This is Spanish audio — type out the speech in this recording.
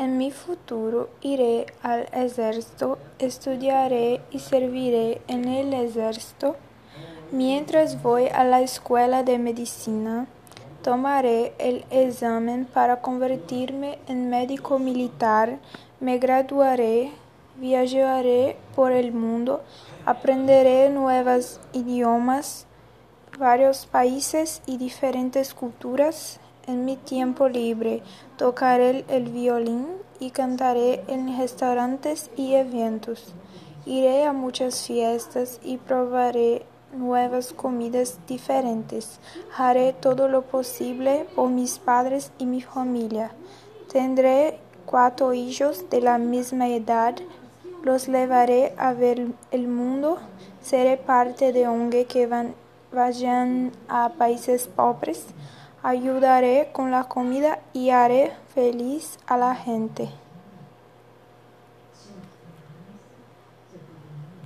En mi futuro iré al ejército, estudiaré y serviré en el ejército. Mientras voy a la escuela de medicina, tomaré el examen para convertirme en médico militar, me graduaré, viajaré por el mundo, aprenderé nuevos idiomas, varios países y diferentes culturas. En mi tiempo libre tocaré el violín y cantaré en restaurantes y eventos. Iré a muchas fiestas y probaré nuevas comidas diferentes. Haré todo lo posible por mis padres y mi familia. Tendré cuatro hijos de la misma edad. Los llevaré a ver el mundo. Seré parte de ONG que van, vayan a países pobres. Ayudaré con la comida y haré feliz a la gente.